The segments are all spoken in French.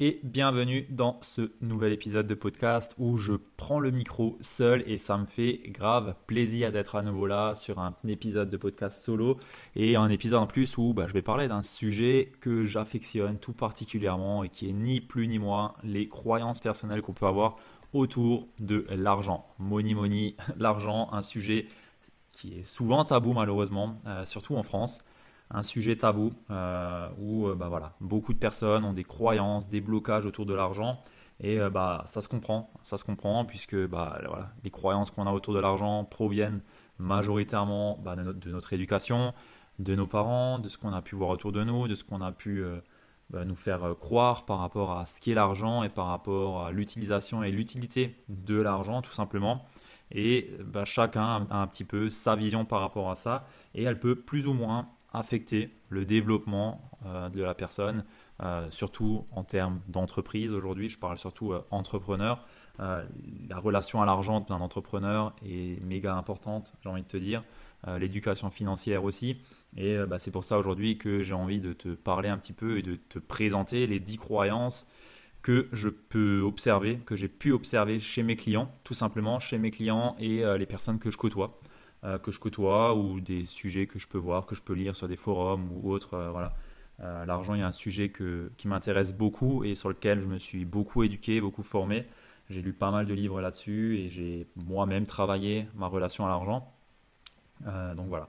et bienvenue dans ce nouvel épisode de podcast où je prends le micro seul et ça me fait grave plaisir d'être à nouveau là sur un épisode de podcast solo et un épisode en plus où bah, je vais parler d'un sujet que j'affectionne tout particulièrement et qui est ni plus ni moins les croyances personnelles qu'on peut avoir autour de l'argent. Money money, l'argent, un sujet qui est souvent tabou malheureusement, euh, surtout en France un sujet tabou euh, où euh, bah, voilà, beaucoup de personnes ont des croyances, des blocages autour de l'argent. Et euh, bah, ça se comprend, ça se comprend puisque bah, voilà, les croyances qu'on a autour de l'argent proviennent majoritairement bah, de, notre, de, éducation, de nos parents, de ce qu'on a pu voir autour de nous, de ce qu'on a pu bah, nous faire croire par rapport à ce qu'est l'argent et par rapport à l'utilisation et l'utilité de l'argent tout simplement. Et bah, chacun a un petit peu sa vision par rapport à ça et elle peut plus ou moins affecter le développement euh, de la personne, euh, surtout en termes d'entreprise. Aujourd'hui, je parle surtout euh, entrepreneur. la relation à l'argent d'un entrepreneur est méga importante, j'ai envie de te dire. L'éducation financière aussi. Et bah, c'est pour ça aujourd'hui que j'ai envie de te parler un petit peu et de te présenter les 10 croyances que je peux observer, que j'ai pu observer chez mes clients, tout simplement chez mes clients et les personnes que je côtoie. Euh, que je côtoie ou des sujets que je peux voir, que je peux lire sur des forums ou autres. Euh, voilà. Euh, l'argent est un sujet qui m'intéresse beaucoup et sur lequel je me suis beaucoup éduqué, beaucoup formé. J'ai lu pas mal de livres là-dessus et j'ai moi-même travaillé ma relation à l'argent. donc voilà.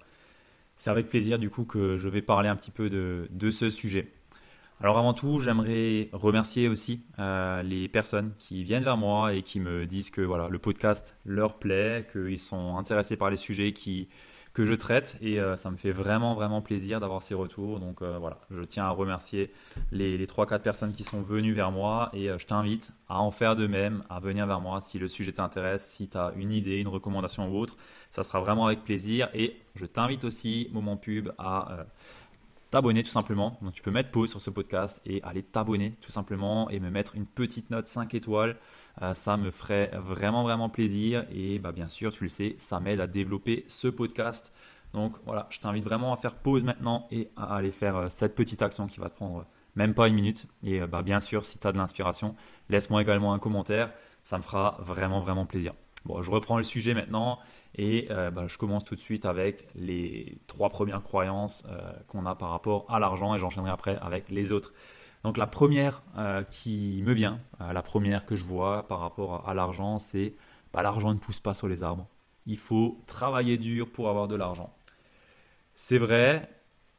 C'est avec plaisir du coup que je vais parler un petit peu de ce sujet. Alors avant tout, j'aimerais remercier aussi euh, les personnes qui viennent vers moi et qui me disent que voilà, le podcast leur plaît, qu'ils sont intéressés par les sujets que je traite. Et euh, ça me fait vraiment vraiment plaisir d'avoir ces retours. Donc euh, voilà, je tiens à remercier les, les 3-4 personnes qui sont venues vers moi. Et je t'invite à en faire de même, à venir vers moi si le sujet t'intéresse, si tu as une idée, une recommandation ou autre, ça sera vraiment avec plaisir. Et je t'invite aussi, moment pub, à t'abonner tout simplement. Donc tu peux mettre pause sur ce podcast et aller t'abonner tout simplement et me mettre une petite note 5 étoiles. Euh, ça me ferait vraiment vraiment plaisir et bah, bien sûr tu le sais, ça m'aide à développer ce podcast. Donc voilà, je t'invite vraiment à faire pause maintenant et à aller faire euh, cette petite action qui va te prendre même pas une minute. Et euh, bah, bien sûr, si tu as de l'inspiration, laisse-moi également un commentaire. Ça me fera vraiment vraiment plaisir. Bon, je reprends le sujet maintenant. Et euh, bah, je commence tout de suite avec les trois premières croyances euh, qu'on a par rapport à l'argent et j'enchaînerai après avec les autres. Donc la première euh, qui me vient, la première que je vois par rapport à, l'argent, c'est bah, l'argent ne pousse pas sur les arbres. Il faut travailler dur pour avoir de l'argent. C'est vrai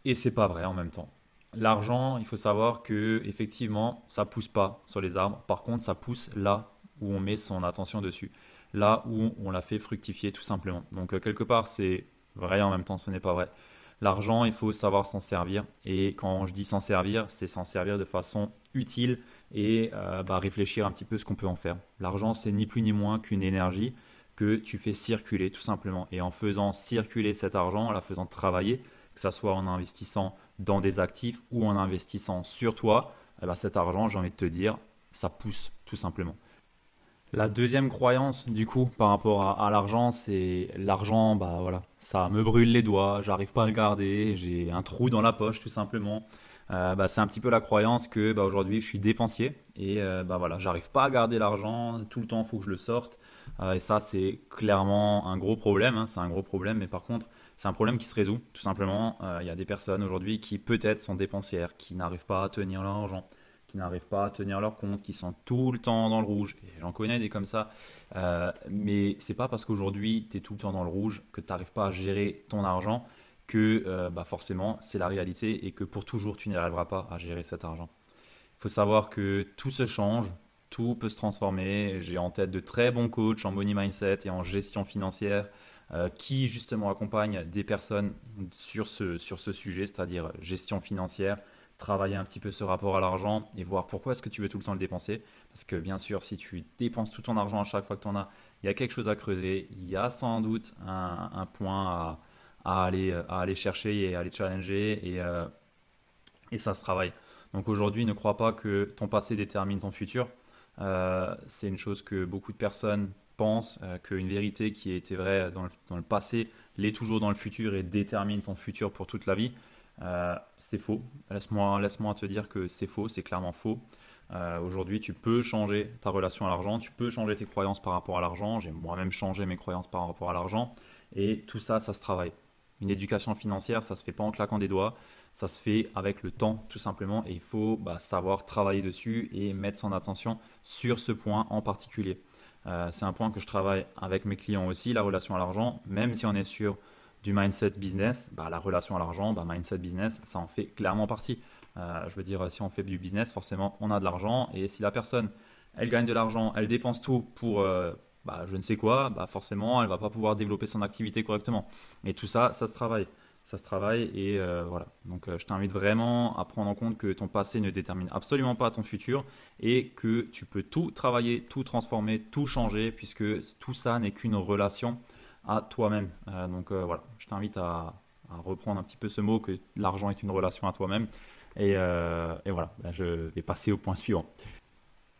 et c'est pas vrai en même temps. L'argent, il faut savoir que effectivement, ça pousse pas sur les arbres. Par contre, ça pousse là où on met son attention dessus là où on l'a fait fructifier tout simplement. Donc euh, quelque part c'est vrai en même temps ce n'est pas vrai. L'argent, il faut savoir s'en servir. Et quand je dis s'en servir, c'est s'en servir de façon utile et euh, bah, réfléchir un petit peu ce qu'on peut en faire. L'argent, c'est ni plus ni moins qu'une énergie que tu fais circuler tout simplement. Et en faisant circuler cet argent, en la faisant travailler, que ce soit en investissant dans des actifs ou en investissant sur toi, eh ben, cet argent, j'ai envie de te dire, ça pousse tout simplement. La deuxième croyance, du coup, par rapport à, l'argent, c'est l'argent, bah voilà, ça me brûle les doigts, j'arrive pas à le garder, j'ai un trou dans la poche tout simplement. Euh, bah, c'est un petit peu la croyance que bah, aujourd'hui je suis dépensier et euh, bah voilà, j'arrive pas à garder l'argent, tout le temps il faut que je le sorte. Euh, et ça, c'est clairement un gros problème, hein, c'est un gros problème, mais par contre, c'est un problème qui se résout tout simplement. Il y a des personnes aujourd'hui qui peut-être sont dépensières, qui n'arrivent pas à tenir leur argent qui n'arrivent pas à tenir leur compte, qui sont tout le temps dans le rouge. J'en connais des comme ça. Euh, mais c'est pas parce qu'aujourd'hui tu es tout le temps dans le rouge que tu n'arrives pas à gérer ton argent que euh, bah forcément c'est la réalité et que pour toujours tu n'y arriveras pas à gérer cet argent. Il faut savoir que tout se change, tout peut se transformer. J'ai en tête de très bons coachs en money mindset et en gestion financière euh, qui justement accompagnent des personnes sur ce, sur ce sujet, c'est-à-dire gestion financière, travailler un petit peu ce rapport à l'argent et voir pourquoi est-ce que tu veux tout le temps le dépenser. Parce que bien sûr, si tu dépenses tout ton argent à chaque fois que tu en as, il y a quelque chose à creuser, il y a sans doute un, point à, aller, chercher et à aller challenger et, euh, et ça se travaille. Donc aujourd'hui, ne crois pas que ton passé détermine ton futur. Euh, c'est une chose que beaucoup de personnes pensent, euh, qu'une vérité qui a été vraie dans le passé l'est toujours dans le futur et détermine ton futur pour toute la vie. Euh, c'est faux. Laisse-moi laisse te dire que c'est faux, c'est clairement faux. Euh, aujourd'hui, tu peux changer ta relation à l'argent, tu peux changer tes croyances par rapport à l'argent. J'ai moi-même changé mes croyances par rapport à l'argent. Et tout ça, ça se travaille. Une éducation financière, ça se fait pas en claquant des doigts, ça se fait avec le temps, tout simplement. Et il faut bah, savoir travailler dessus et mettre son attention sur ce point en particulier. Euh, c'est un point que je travaille avec mes clients aussi, la relation à l'argent, même si on est sur du mindset business, bah, la relation à l'argent, bah, mindset business, ça en fait clairement partie. Euh, je veux dire, si on fait du business, forcément, on a de l'argent. Et si la personne, elle gagne de l'argent, elle dépense tout pour euh, bah, je ne sais quoi, bah, forcément, elle va pas pouvoir développer son activité correctement. Et tout ça, ça se travaille. Ça se travaille et euh, voilà. Donc, je t'invite vraiment à prendre en compte que ton passé ne détermine absolument pas ton futur et que tu peux tout travailler, tout transformer, tout changer, puisque tout ça n'est qu'une relation à toi-même. Euh, donc euh, voilà, je t'invite à, reprendre un petit peu ce mot que l'argent est une relation à toi-même. Et, euh, voilà, bah, je vais passer au point suivant.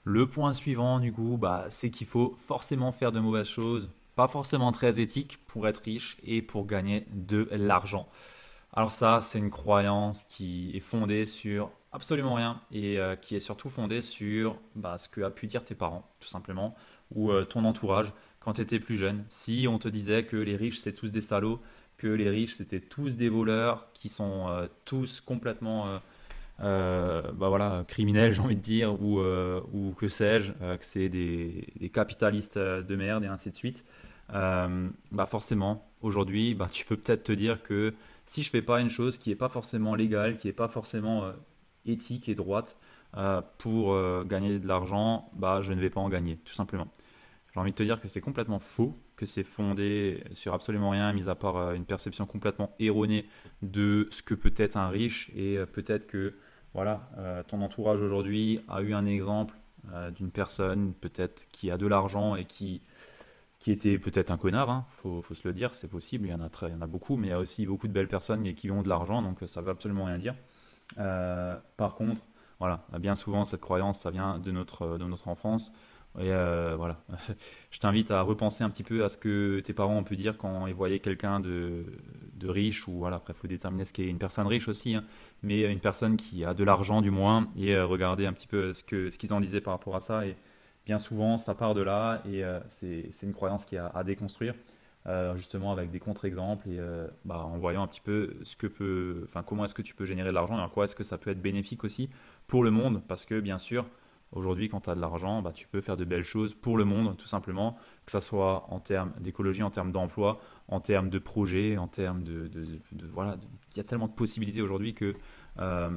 Le point suivant, du coup, bah, c'est qu'il faut forcément faire de mauvaises choses, pas forcément très éthiques, pour être riche et pour gagner de l'argent. Alors ça, c'est une croyance qui est fondée sur absolument rien et qui est surtout fondée sur bah, ce que a pu dire tes parents, tout simplement, ou ton entourage quand tu étais plus jeune. Si on te disait que les riches, c'est tous des salauds, que les riches, c'était tous des voleurs, qui sont euh, tous complètement euh, euh, bah voilà, criminels, j'ai envie de dire, ou, ou que sais-je, que c'est des, capitalistes de merde et ainsi de suite, bah forcément, aujourd'hui, bah, tu peux peut-être te dire que si je fais pas une chose qui n'est pas forcément légale, qui n'est pas forcément éthique et droite, pour gagner de l'argent, bah, je ne vais pas en gagner, tout simplement. J'ai envie de te dire que c'est complètement faux, que c'est fondé sur absolument rien, mis à part euh, une perception complètement erronée de ce que peut être un riche. Et euh, peut-être que voilà, euh, ton entourage aujourd'hui a eu un exemple d'une personne peut-être qui a de l'argent et qui, qui était peut-être un connard, il hein. faut, se le dire, c'est possible, il y, en a très, il y en a beaucoup, mais il y a aussi beaucoup de belles personnes qui ont de l'argent, donc ça ne veut absolument rien dire. par contre, voilà, bien souvent cette croyance, ça vient de notre, de notre enfance, et euh, voilà, je t'invite à repenser un petit peu à ce que tes parents ont pu dire quand ils voyaient quelqu'un de, riche, ou voilà, après il faut déterminer ce qu'est une personne riche aussi, hein, mais une personne qui a de l'argent du moins, et euh, regarder un petit peu ce qu'ils ce qu'ils en disaient par rapport à ça. Et bien souvent, ça part de là, et euh, c'est une croyance qui a à déconstruire, justement avec des contre-exemples, et bah, en voyant un petit peu ce que peut, enfin, comment est-ce que tu peux générer de l'argent, et en quoi est-ce que ça peut être bénéfique aussi pour le monde, parce que bien sûr, Aujourd'hui, quand tu as de l'argent, bah, tu peux faire de belles choses pour le monde, tout simplement, que ce soit en termes d'écologie, en termes d'emploi, en termes de projets, en termes de, voilà, il y a tellement de possibilités aujourd'hui que euh,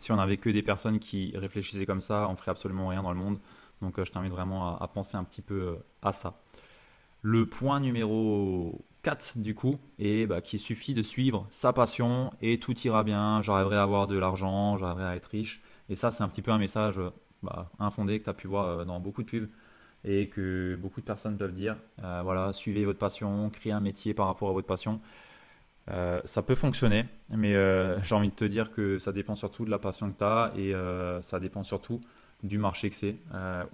si on n'avait que des personnes qui réfléchissaient comme ça, on ferait absolument rien dans le monde. Donc, euh, je t'invite vraiment à, penser un petit peu euh, à ça. Le point numéro 4 du coup est bah, qu'il suffit de suivre sa passion et tout ira bien. J'arriverai à avoir de l'argent, j'arriverai à être riche. Et ça, c'est un petit peu un message bah, infondé que tu as pu voir euh, dans beaucoup de pubs et que beaucoup de personnes peuvent dire euh, voilà, suivez votre passion, créez un métier par rapport à votre passion. Euh, ça peut fonctionner, mais j'ai envie de te dire que ça dépend surtout de la passion que tu as et ça dépend surtout du marché que c'est.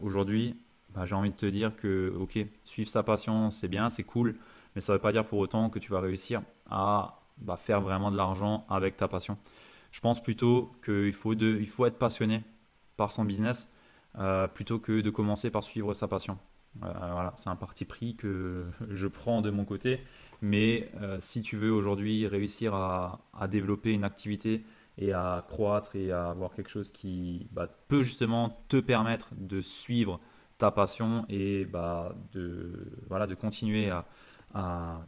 Aujourd'hui, bah, j'ai envie de te dire que, ok, suivre sa passion, c'est bien, c'est cool, mais ça ne veut pas dire pour autant que tu vas réussir à bah, faire vraiment de l'argent avec ta passion. Je pense plutôt qu'il faut, il faut être passionné par son business euh, plutôt que de commencer par suivre sa passion. Euh, voilà, c'est un parti pris que je prends de mon côté. Mais euh, si tu veux aujourd'hui réussir à, développer une activité et à croître et à avoir quelque chose qui bah, peut justement te permettre de suivre ta passion et bah, de, voilà, de continuer à,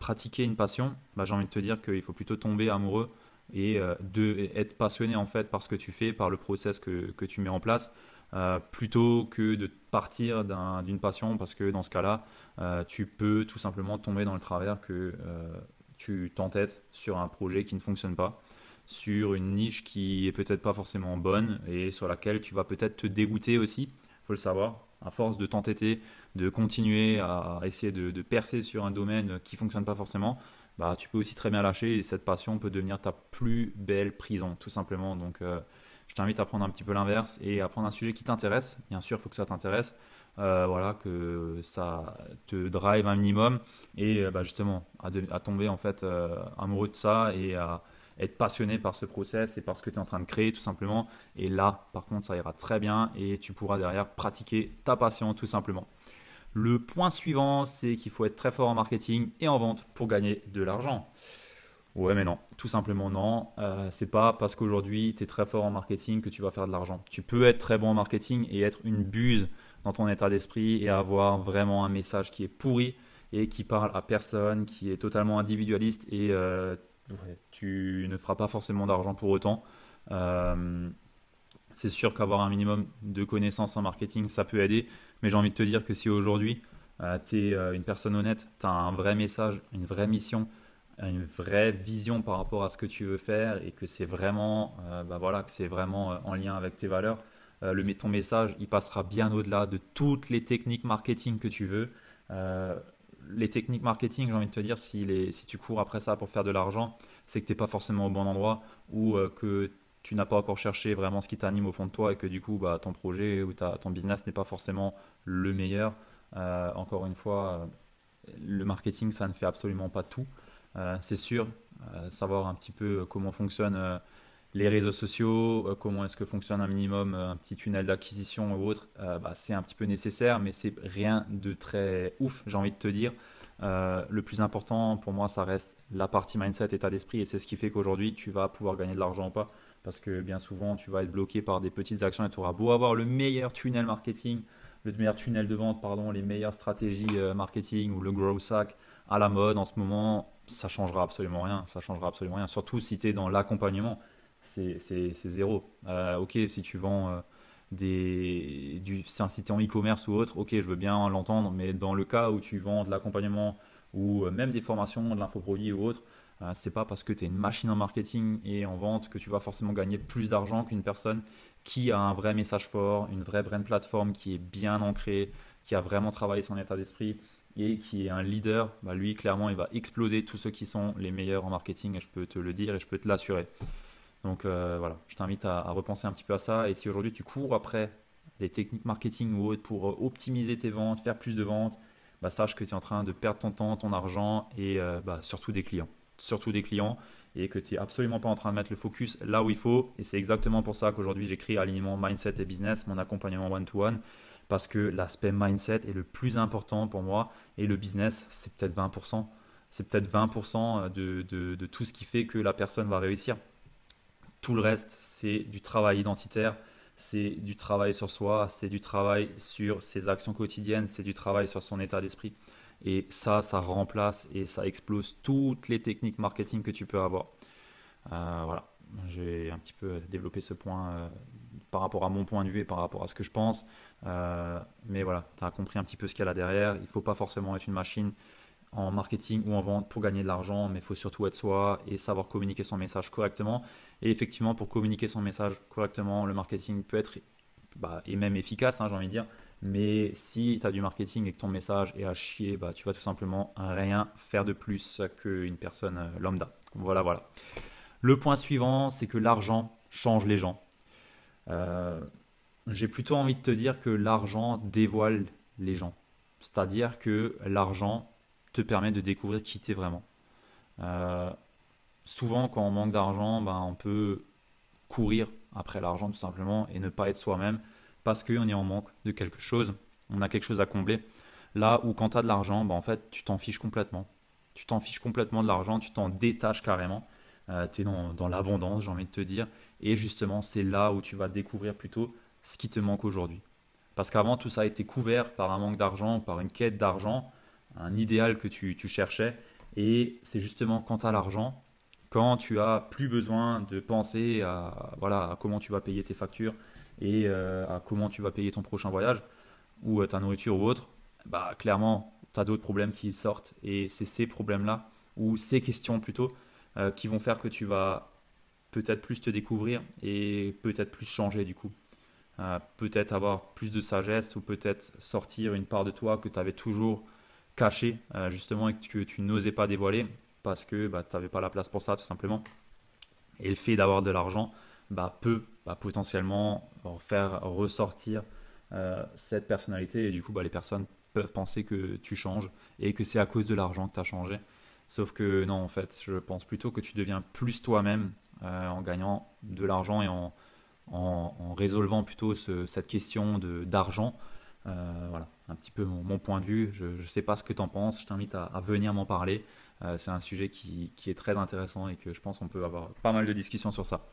pratiquer une passion, bah, j'ai envie de te dire qu'il faut plutôt tomber amoureux et euh, de être passionné en fait par ce que tu fais, par le process que, que tu mets en place, euh, plutôt que de partir d'une passion parce que dans ce cas-là, euh, tu peux tout simplement tomber dans le travers que tu t'entêtes sur un projet qui ne fonctionne pas. sur une niche qui est peut-être pas forcément bonne et sur laquelle tu vas peut-être te dégoûter aussi, faut le savoir. À force de t'entêter, de continuer à essayer de, percer sur un domaine qui fonctionne pas forcément, bah, tu peux aussi très bien lâcher et cette passion peut devenir ta plus belle prison, tout simplement. Donc, euh, je t'invite à prendre un petit peu l'inverse et à prendre un sujet qui t'intéresse. Bien sûr, il faut que ça t'intéresse. Euh, voilà, que ça te drive un minimum et euh, bah, justement à, tomber en fait amoureux de ça et à être passionné par ce process et par ce que tu es en train de créer tout simplement. Et là, par contre, ça ira très bien et tu pourras derrière pratiquer ta passion tout simplement. Le point suivant, c'est qu'il faut être très fort en marketing et en vente pour gagner de l'argent. Ouais, mais non, tout simplement non. Euh, c'est pas parce qu'aujourd'hui tu es très fort en marketing que tu vas faire de l'argent. Tu peux être très bon en marketing et être une buse dans ton état d'esprit et avoir vraiment un message qui est pourri et qui parle à personne, qui est totalement individualiste et euh, tu ne feras pas forcément d'argent pour autant. Euh, c'est sûr qu'avoir un minimum de connaissances en marketing, ça peut aider, mais j'ai envie de te dire que si aujourd'hui euh, tu es euh, une personne honnête, tu as un vrai message, une vraie mission, une vraie vision par rapport à ce que tu veux faire et que c'est vraiment, bah voilà, que en lien avec tes valeurs, le, ton message, il passera bien au-delà de toutes les techniques marketing que tu veux. Les techniques marketing, j'ai envie de te dire, si, les, si tu cours après ça pour faire de l'argent, c'est que tu n'es pas forcément au bon endroit ou euh, que tu n'as pas encore cherché vraiment ce qui t'anime au fond de toi et que du coup, bah, ton projet ou ta, ton business n'est pas forcément le meilleur. Euh, encore une fois, euh, le marketing, ça ne fait absolument pas tout. c'est sûr, savoir un petit peu comment fonctionne les réseaux sociaux, euh, comment est-ce que fonctionne un minimum, euh, un petit tunnel d'acquisition ou autre, euh, bah, c'est un petit peu nécessaire, mais c'est rien de très ouf, j'ai envie de te dire. le plus important pour moi, ça reste la partie mindset, état d'esprit, et c'est ce qui fait qu'aujourd'hui, tu vas pouvoir gagner de l'argent ou pas. Parce que bien souvent, tu vas être bloqué par des petites actions et tu auras beau avoir le meilleur tunnel marketing, le meilleur tunnel de vente, pardon, les meilleures stratégies marketing ou le grow sack à la mode en ce moment, ça changera absolument rien. Ça changera absolument rien. Surtout si tu es dans l'accompagnement c'est zéro. Euh, ok, si tu vends euh, des, du, un site en e-commerce ou autre, ok, je veux bien l'entendre, mais dans le cas où tu vends de l'accompagnement ou euh, même des formations, de l'infoproduit ou autre, c'est pas parce que tu es une machine en marketing et en vente que tu vas forcément gagner plus d'argent qu'une personne qui a un vrai message fort, une vraie brand plateforme qui est bien ancrée, qui a vraiment travaillé son état d'esprit et qui est un leader. Bah lui, clairement, il va exploser tous ceux qui sont les meilleurs en marketing et je peux te le dire et je peux te l'assurer. Donc euh, voilà, je t'invite à, repenser un petit peu à ça. Et si aujourd'hui tu cours après des techniques marketing ou autres pour euh, optimiser tes ventes, faire plus de ventes, bah, sache que tu es en train de perdre ton temps, ton argent et euh, bah, surtout des clients. Surtout des clients et que tu n'es absolument pas en train de mettre le focus là où il faut. Et c'est exactement pour ça qu'aujourd'hui j'écris Alignement Mindset et Business, mon accompagnement one-to-one. parce que l'aspect mindset est le plus important pour moi et le business, c'est peut-être 20%. C'est peut-être 20% de, de tout ce qui fait que la personne va réussir. Tout le reste, c'est du travail identitaire, c'est du travail sur soi, c'est du travail sur ses actions quotidiennes, c'est du travail sur son état d'esprit. Et ça, ça remplace et ça explose toutes les techniques marketing que tu peux avoir. Euh, voilà, j'ai un petit peu développé ce point euh, par rapport à mon point de vue et par rapport à ce que je pense. Euh, mais voilà, tu as compris un petit peu ce qu'il y a là derrière. Il ne faut pas forcément être une machine en marketing ou en vente pour gagner de l'argent, mais il faut surtout être soi et savoir communiquer son message correctement. Et effectivement, pour communiquer son message correctement, le marketing peut être bah, et même efficace, hein, j'ai envie de dire. Mais si tu as du marketing et que ton message est à chier, bah, tu vas tout simplement rien faire de plus qu'une personne euh, lambda. Voilà, voilà. Le point suivant, c'est que l'argent change les gens. Euh, j'ai plutôt envie de te dire que l'argent dévoile les gens. C'est-à-dire que l'argent te permet de découvrir qui tu es vraiment. Euh, souvent, quand on manque d'argent, ben, on peut courir après l'argent tout simplement et ne pas être soi-même parce qu'on est en manque de quelque chose, on a quelque chose à combler. Là où quand tu as de l'argent, ben, en fait, tu t'en fiches complètement. Tu t'en fiches complètement de l'argent, tu t'en détaches carrément. Euh, tu es dans, dans l'abondance, j'ai envie de te dire. Et justement, c'est là où tu vas découvrir plutôt ce qui te manque aujourd'hui. Parce qu'avant, tout ça a été couvert par un manque d'argent, par une quête d'argent un idéal que tu, cherchais. Et c'est justement quand tu as l'argent, quand tu as plus besoin de penser à, voilà, comment tu vas payer tes factures et euh, à comment tu vas payer ton prochain voyage ou ta nourriture ou autre, bah, clairement, tu as d'autres problèmes qui sortent. Et c'est ces problèmes-là, ou ces questions plutôt, euh, qui vont faire que tu vas peut-être plus te découvrir et peut-être plus changer du coup. peut-être avoir plus de sagesse ou peut-être sortir une part de toi que tu avais toujours cachée justement et que tu, n'osais pas dévoiler parce que bah, tu n'avais pas la place pour ça tout simplement. Et le fait d'avoir de l'argent bah, peut bah, potentiellement faire ressortir euh, cette personnalité et du coup bah, les personnes peuvent penser que tu changes et que c'est à cause de l'argent que tu as changé. Sauf que non, en fait, je pense plutôt que tu deviens plus toi-même euh, en gagnant de l'argent et en, en, résolvant plutôt cette question d'argent. Euh, voilà, un petit peu mon, point de vue. Je ne sais pas ce que tu en penses, je t'invite à, venir m'en parler. c'est un sujet qui, est très intéressant et que je pense qu'on peut avoir pas mal de discussions sur ça.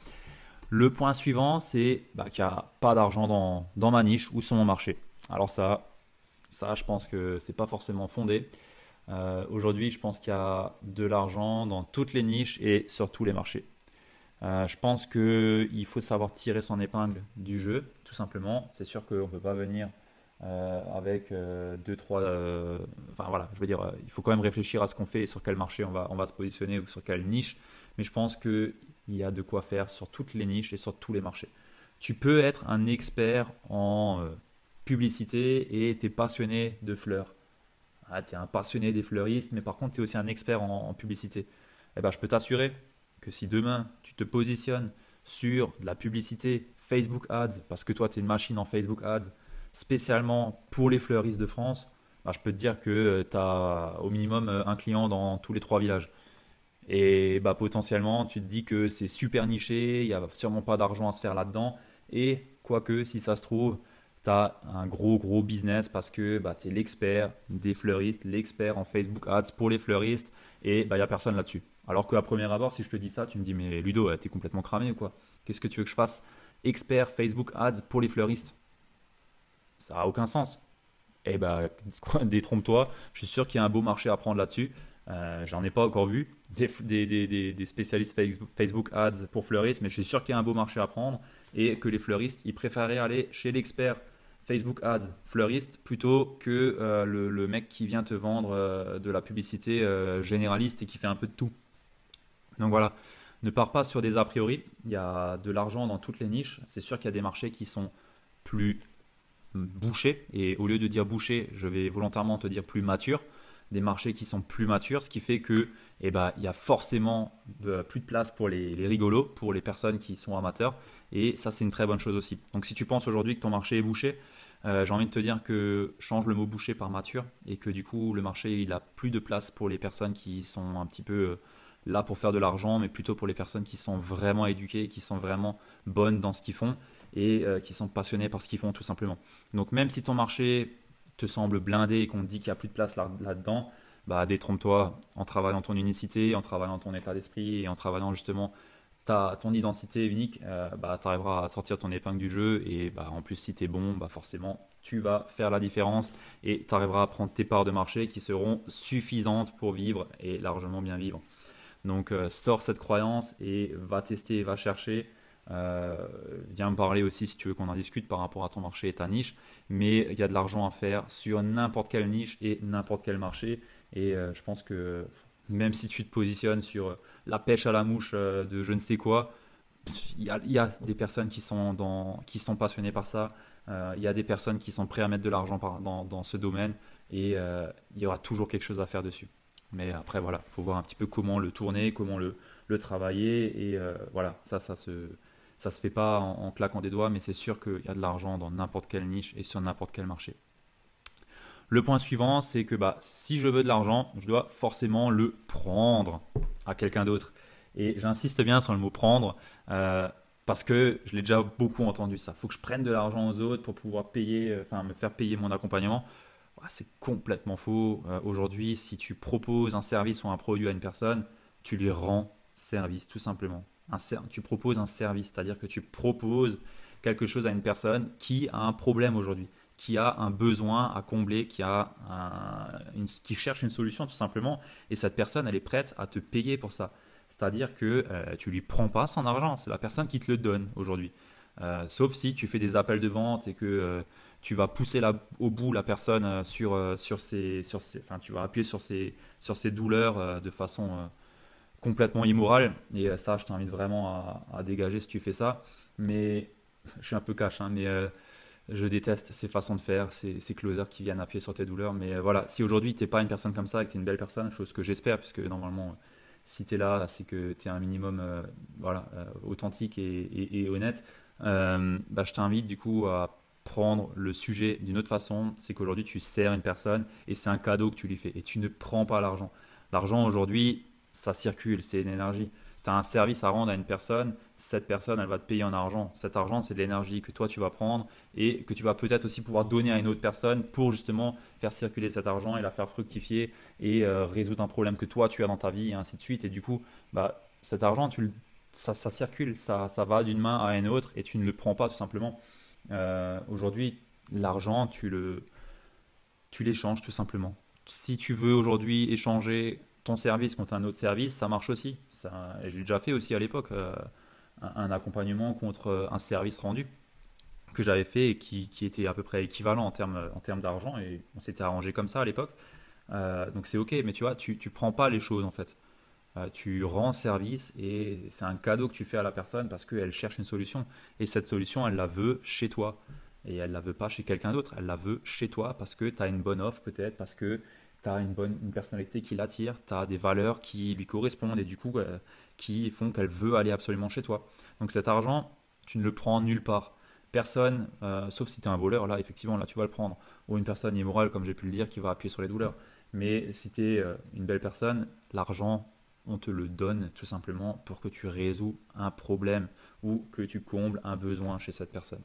Le point suivant, c'est bah, qu'il n'y a pas d'argent dans, ma niche ou sur mon marché. Alors ça, ça je pense que c'est pas forcément fondé. Euh, aujourd'hui, je pense qu'il y a de l'argent dans toutes les niches et sur tous les marchés. Euh, je pense qu'il faut savoir tirer son épingle du jeu, tout simplement. C'est sûr qu'on ne peut pas venir euh, avec deux, trois. enfin voilà, je veux dire, il faut quand même réfléchir à ce qu'on fait et sur quel marché on va, on va se positionner ou sur quelle niche. Mais je pense que il y a de quoi faire sur toutes les niches et sur tous les marchés. Tu peux être un expert en euh, publicité et tu es passionné de fleurs. Ah, tu es un passionné des fleuristes, mais par contre, tu es aussi un expert en, publicité. Eh ben, je peux t'assurer que si demain, tu te positionnes sur de la publicité Facebook Ads, parce que toi, tu es une machine en Facebook Ads, spécialement pour les fleuristes de France, bah, je peux te dire que euh, tu as au minimum euh, un client dans tous les trois villages. Et bah, potentiellement, tu te dis que c'est super niché, il n'y a sûrement pas d'argent à se faire là-dedans. Et quoique, si ça se trouve, tu as un gros, gros business parce que bah, tu es l'expert des fleuristes, l'expert en Facebook Ads pour les fleuristes, et bah, il n'y a personne là-dessus. Alors qu'à premier abord, si je te dis ça, tu me dis, mais Ludo, tu es complètement cramé ou quoi? Qu'est-ce que tu veux que je fasse? Expert Facebook Ads pour les fleuristes? Ça n'a aucun sens. Eh bah, détrompe-toi, je suis sûr qu'il y a un beau marché à prendre là-dessus. Euh, j'en ai pas encore vu des, des, spécialistes Facebook Ads pour fleuristes, mais je suis sûr qu'il y a un beau marché à prendre et que les fleuristes, ils préféraient aller chez l'expert Facebook Ads fleuriste plutôt que euh, le, mec qui vient te vendre euh, de la publicité généraliste et qui fait un peu de tout. Donc voilà, ne pars pas sur des a priori. Il y a de l'argent dans toutes les niches. C'est sûr qu'il y a des marchés qui sont plus bouchés et au lieu de dire bouchés, je vais volontairement te dire plus matures des marchés qui sont plus matures, ce qui fait que eh ben, il y a forcément plus de place pour les, rigolos, pour les personnes qui sont amateurs, et ça c'est une très bonne chose aussi. Donc si tu penses aujourd'hui que ton marché est bouché, euh, j'ai envie de te dire que change le mot bouché par mature, et que du coup le marché il a plus de place pour les personnes qui sont un petit peu euh, là pour faire de l'argent, mais plutôt pour les personnes qui sont vraiment éduquées, qui sont vraiment bonnes dans ce qu'ils font et euh, qui sont passionnées par ce qu'ils font tout simplement. Donc même si ton marché te semble blindé et qu'on te dit qu'il n'y a plus de place là-dedans, bah, détrompe-toi en travaillant ton unicité, en travaillant ton état d'esprit et en travaillant justement ta, ton identité unique, euh, bah, tu arriveras à sortir ton épingle du jeu et bah, en plus si tu es bon, bah, forcément tu vas faire la différence et tu arriveras à prendre tes parts de marché qui seront suffisantes pour vivre et largement bien vivre. Donc euh, sors cette croyance et va tester, va chercher euh, viens me parler aussi si tu veux qu'on en discute par rapport à ton marché et ta niche. Mais il y a de l'argent à faire sur n'importe quelle niche et n'importe quel marché. Et euh, je pense que même si tu te positionnes sur la pêche à la mouche euh, de je ne sais quoi, il y, a, des personnes qui sont, dans, qui sont passionnées par ça. Il y a des personnes qui sont prêtes à mettre de l'argent dans, dans, ce domaine. Et il y aura toujours quelque chose à faire dessus. Mais après, voilà, il faut voir un petit peu comment le tourner, comment le, le travailler. Et voilà, ça, ça se ça se fait pas en, claquant des doigts, mais c'est sûr qu'il y a de l'argent dans n'importe quelle niche et sur n'importe quel marché. Le point suivant, c'est que bah, si je veux de l'argent, je dois forcément le prendre à quelqu'un d'autre. Et j'insiste bien sur le mot prendre, euh, parce que je l'ai déjà beaucoup entendu ça. Il faut que je prenne de l'argent aux autres pour pouvoir payer, euh, enfin me faire payer mon accompagnement. c'est complètement faux. Euh, aujourd'hui, si tu proposes un service ou un produit à une personne, tu lui rends service, tout simplement tu proposes un service, c'est-à-dire que tu proposes quelque chose à une personne qui a un problème aujourd'hui, qui a un besoin à combler, qui, a qui cherche une solution tout simplement, et cette personne, elle est prête à te payer pour ça. C'est-à-dire que tu euh, tu lui prends pas son argent, c'est la personne qui te le donne aujourd'hui. Euh, sauf si tu fais des appels de vente et que euh, tu vas pousser au bout la personne sur, sur ses, sur ses, enfin, tu vas appuyer sur ses, sur ses douleurs de façon complètement immoral. Et ça, je t'invite vraiment à, dégager si tu fais ça. Mais je suis un peu cash, hein, mais je déteste ces façons de faire, ces, ces, closers qui viennent appuyer sur tes douleurs. Mais voilà, si aujourd'hui tu n'es pas une personne comme ça et que tu es une belle personne, chose que j'espère, puisque normalement, si tu es là, c'est que tu es un minimum voilà, authentique et, et honnête. bah, je t'invite du coup à prendre le sujet d'une autre façon, c'est qu'aujourd'hui tu sers une personne et c'est un cadeau que tu lui fais et tu ne prends pas l'argent. L'argent aujourd'hui, ça circule, c'est une énergie. Tu as un service à rendre à une personne, cette personne, elle va te payer en argent. Cet argent, c'est de l'énergie que toi, tu vas prendre et que tu vas peut-être aussi pouvoir donner à une autre personne pour justement faire circuler cet argent et la faire fructifier et euh, résoudre un problème que toi, tu as dans ta vie et ainsi de suite. Et du coup, bah, cet argent, ça circule, ça, ça va d'une main à une autre et tu ne le prends pas tout simplement. Euh, aujourd'hui, l'argent, tu le, tu l'échanges tout simplement. Si tu veux aujourd'hui échanger ton service contre un autre service, ça marche aussi. Ça, j'ai déjà fait aussi à l'époque euh, un, accompagnement contre euh, un service rendu que j'avais fait et qui, était à peu près équivalent en termes, en termes d'argent et on s'était arrangé comme ça à l'époque. donc c'est ok, mais tu vois, tu, tu prends pas les choses en fait. tu rends service et c'est un cadeau que tu fais à la personne parce qu'elle cherche une solution. Et cette solution, elle la veut chez toi. Et elle la veut pas chez quelqu'un d'autre, elle la veut chez toi parce que tu as une bonne offre peut-être, parce que tu as une bonne une personnalité qui l'attire, tu as des valeurs qui lui correspondent et du coup euh, qui font qu'elle veut aller absolument chez toi. Donc cet argent, tu ne le prends nulle part. Personne, euh, sauf si tu es un voleur, là effectivement, là tu vas le prendre. Ou une personne immorale, comme j'ai pu le dire, qui va appuyer sur les douleurs. Mais si tu es euh, une belle personne, l'argent, on te le donne tout simplement pour que tu résous un problème ou que tu combles un besoin chez cette personne.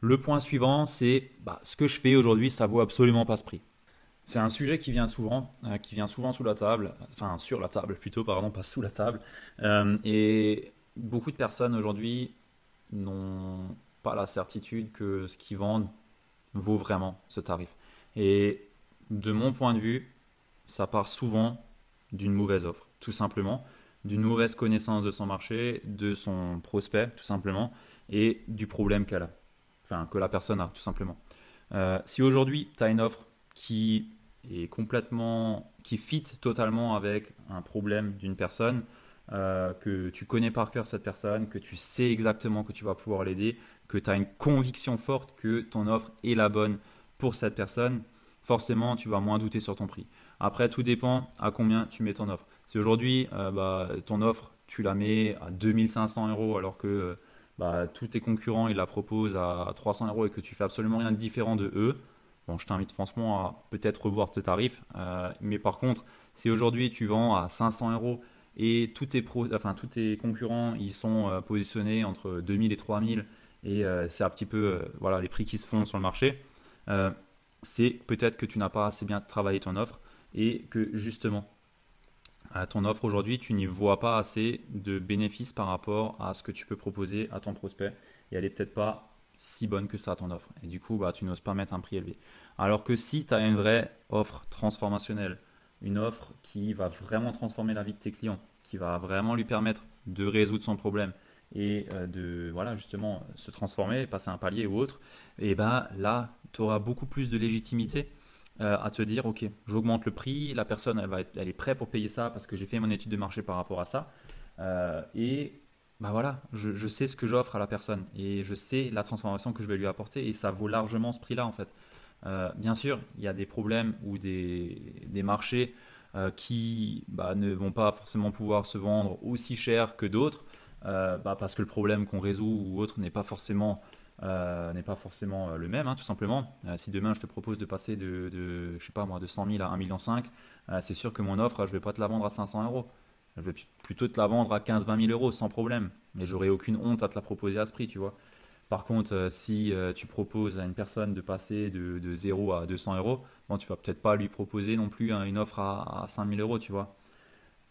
Le point suivant, c'est bah, ce que je fais aujourd'hui, ça vaut absolument pas ce prix. C'est un sujet qui vient souvent, euh, qui vient souvent sous la table, enfin sur la table plutôt, pardon, pas sous la table. Euh, et beaucoup de personnes aujourd'hui n'ont pas la certitude que ce qu'ils vendent vaut vraiment ce tarif. Et de mon point de vue, ça part souvent d'une mauvaise offre, tout simplement, d'une mauvaise connaissance de son marché, de son prospect, tout simplement, et du problème qu'elle a, enfin que la personne a, tout simplement. Euh, si aujourd'hui tu as une offre qui est complètement, qui fit totalement avec un problème d'une personne, euh, que tu connais par cœur cette personne, que tu sais exactement que tu vas pouvoir l'aider, que tu as une conviction forte que ton offre est la bonne pour cette personne, forcément tu vas moins douter sur ton prix. Après, tout dépend à combien tu mets ton offre. Si aujourd'hui, euh, bah, ton offre, tu la mets à 2500 euros alors que bah, tous tes concurrents, ils la proposent à 300 euros et que tu fais absolument rien de différent de eux, Bon, je t'invite franchement à peut-être revoir tes tarifs. Euh, mais par contre, si aujourd'hui tu vends à 500 euros et tous tes, concurrents ils sont euh, positionnés entre 2000 et 3000 et euh, c'est un petit peu voilà, les prix qui se font sur le marché, c'est peut-être que tu n'as pas assez bien travaillé ton offre et que justement, ton offre aujourd'hui, tu n'y vois pas assez de bénéfices par rapport à ce que tu peux proposer à ton prospect et elle n'est peut-être pas si bonne que ça ton offre. Et du coup, bah, tu n'oses pas mettre un prix élevé. Alors que si tu as une vraie offre transformationnelle, une offre qui va vraiment transformer la vie de tes clients, qui va vraiment lui permettre de résoudre son problème et euh, de voilà justement se transformer, passer un palier ou autre, et ben là, tu auras beaucoup plus de légitimité euh, à te dire ok, j'augmente le prix, la personne elle, va elle est prête pour payer ça parce que j'ai fait mon étude de marché par rapport à ça. Euh, et bah voilà, je, sais ce que j'offre à la personne et je sais la transformation que je vais lui apporter et ça vaut largement ce prix-là en fait. Euh, bien sûr, il y a des problèmes ou des, marchés euh, qui bah, ne vont pas forcément pouvoir se vendre aussi cher que d'autres euh, bah, parce que le problème qu'on résout ou autre n'est pas forcément pas forcément le même, hein, tout simplement. si demain je te propose de passer de, de, je sais pas moi, de 100 000 à 1,5 million, c'est sûr que mon offre, je ne vais pas te la vendre à 500 euros. Je vais plutôt te la vendre à 15-20 000 euros sans problème. Mais j'aurais aucune honte à te la proposer à ce prix, tu vois. Par contre, euh, si euh, tu proposes à une personne de passer de, 0 à 200 euros, bon, tu vas peut-être pas lui proposer non plus hein, une offre à, 5 000 euros, tu vois.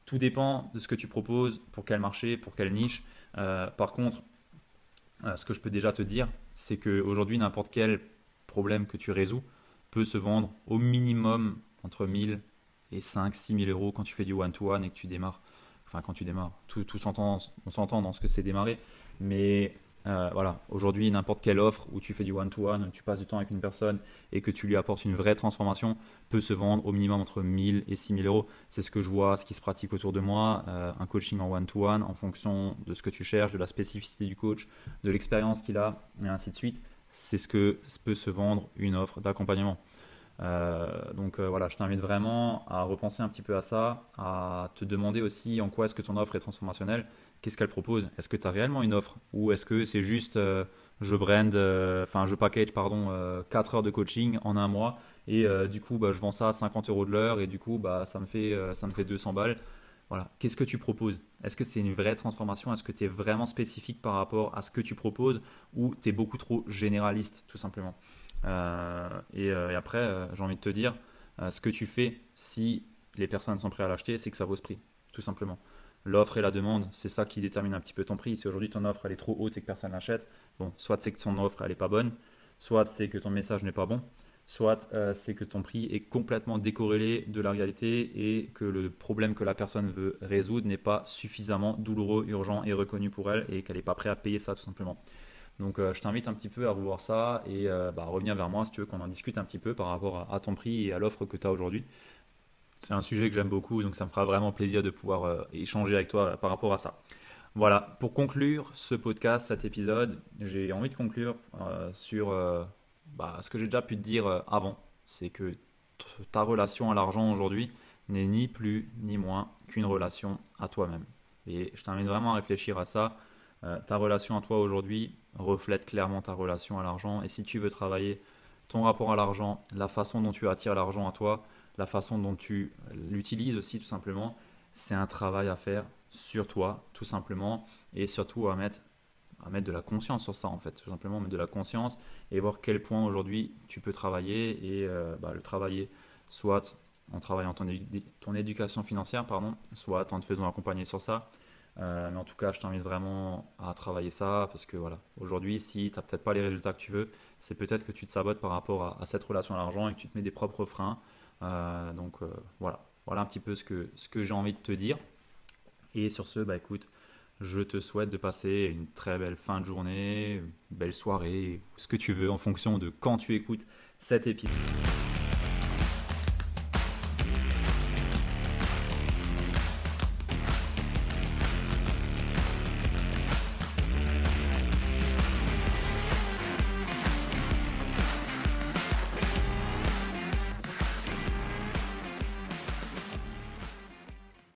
Tout dépend de ce que tu proposes, pour quel marché, pour quelle niche. Euh, par contre, ce que je peux déjà te dire, c'est qu'aujourd'hui, n'importe quel problème que tu résous peut se vendre au minimum entre 1000 et 5 6 000 euros quand tu fais du one-to-one -one et que tu démarres quand tu démarres, tout, tout s'entend, on s'entend dans ce que c'est démarrer, mais euh, voilà, aujourd'hui, n'importe quelle offre où tu fais du one-to-one, tu passes du temps avec une personne et que tu lui apportes une vraie transformation, peut se vendre au minimum entre 1000 et 6000 euros. C'est ce que je vois, ce qui se pratique autour de moi. Euh, un coaching en one-to-one, en fonction de ce que tu cherches, de la spécificité du coach, de l'expérience qu'il a, et ainsi de suite. C'est ce que peut se vendre une offre d'accompagnement. Euh, donc voilà, je t'invite vraiment à repenser un petit peu à ça, à te demander aussi en quoi est-ce que ton offre est transformationnelle. Qu'est-ce qu'elle propose? Est-ce que tu as réellement une offre? Ou est-ce que c'est juste euh, je brand, euh, enfin je package pardon, 4 euh, heures de coaching en un mois et du coup bah, je vends ça à 50 euros de l'heure et du coup bah, ça, me fait, ça me fait 200 balles. Voilà. Qu'est-ce que tu proposes? Est-ce que c'est une vraie transformation? Est-ce que tu es vraiment spécifique par rapport à ce que tu proposes? Ou tu es beaucoup trop généraliste tout simplement? Et, et, après, j'ai envie de te dire, ce que tu fais, si les personnes sont prêtes à l'acheter, c'est que ça vaut ce prix, tout simplement l'offre et la demande, c'est ça qui détermine un petit peu ton prix. Si aujourd'hui ton offre elle est trop haute et que personne l'achète, bon, soit c'est que ton offre elle est pas bonne, soit c'est que ton message n'est pas bon, soit euh, c'est que ton prix est complètement décorrélé de la réalité et que le problème que la personne veut résoudre n'est pas suffisamment douloureux, urgent et reconnu pour elle et qu'elle n'est pas prête à payer ça tout simplement. Donc euh, je t'invite un petit peu à revoir ça et euh, bah, revenir vers moi si tu veux qu'on en discute un petit peu par rapport à ton prix et à l'offre que tu as aujourd'hui c'est un sujet que j'aime beaucoup, donc ça me fera vraiment plaisir de pouvoir euh, échanger avec toi par rapport à ça. Voilà, pour conclure ce podcast, cet épisode, j'ai envie de conclure sur bah, ce que j'ai déjà pu te dire avant. C'est que ta relation à l'argent aujourd'hui n'est ni plus ni moins qu'une relation à toi-même. Et je t'invite vraiment à réfléchir à ça. Ta relation à toi aujourd'hui reflète clairement ta relation à l'argent. Et si tu veux travailler ton rapport à l'argent, la façon dont tu attires l'argent à toi, la façon dont tu l'utilises aussi tout simplement, c'est un travail à faire sur toi tout simplement et surtout à mettre à mettre de la conscience sur ça en fait tout simplement mettre de la conscience et voir quel point aujourd'hui tu peux travailler et euh, bah, le travailler soit en travaillant ton, ton éducation financière pardon soit en te faisant accompagner sur ça euh, mais en tout cas je t'invite vraiment à travailler ça parce que voilà aujourd'hui si tu n'as peut-être pas les résultats que tu veux c'est peut-être que tu te sabotes par rapport à, cette relation à l'argent et que tu te mets des propres freins euh, donc euh, voilà, voilà un petit peu ce que, ce que j'ai envie de te dire. Et sur ce, bah écoute, je te souhaite de passer une très belle fin de journée, belle soirée, ce que tu veux en fonction de quand tu écoutes cet épisode.